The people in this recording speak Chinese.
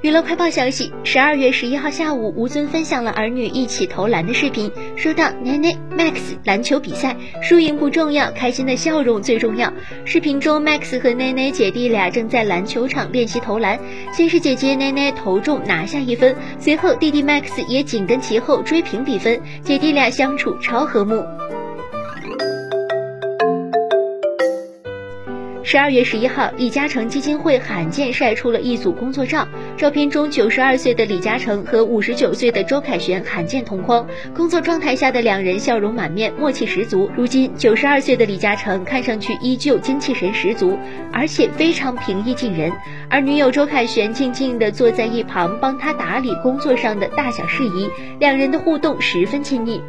娱乐快报消息：十二月十一号下午，吴尊分享了儿女一起投篮的视频，说到：“奶奶，Max，篮球比赛输赢不重要，开心的笑容最重要。”视频中，Max 和奶奶姐弟俩正在篮球场练习投篮，先是姐姐奶奶投中拿下一分，随后弟弟 Max 也紧跟其后追平比分，姐弟俩相处超和睦。十二月十一号，李嘉诚基金会罕见晒出了一组工作照。照片中，九十二岁的李嘉诚和五十九岁的周凯旋罕见同框。工作状态下的两人笑容满面，默契十足。如今，九十二岁的李嘉诚看上去依旧精气神十足，而且非常平易近人。而女友周凯旋静静地坐在一旁，帮他打理工作上的大小事宜，两人的互动十分亲密。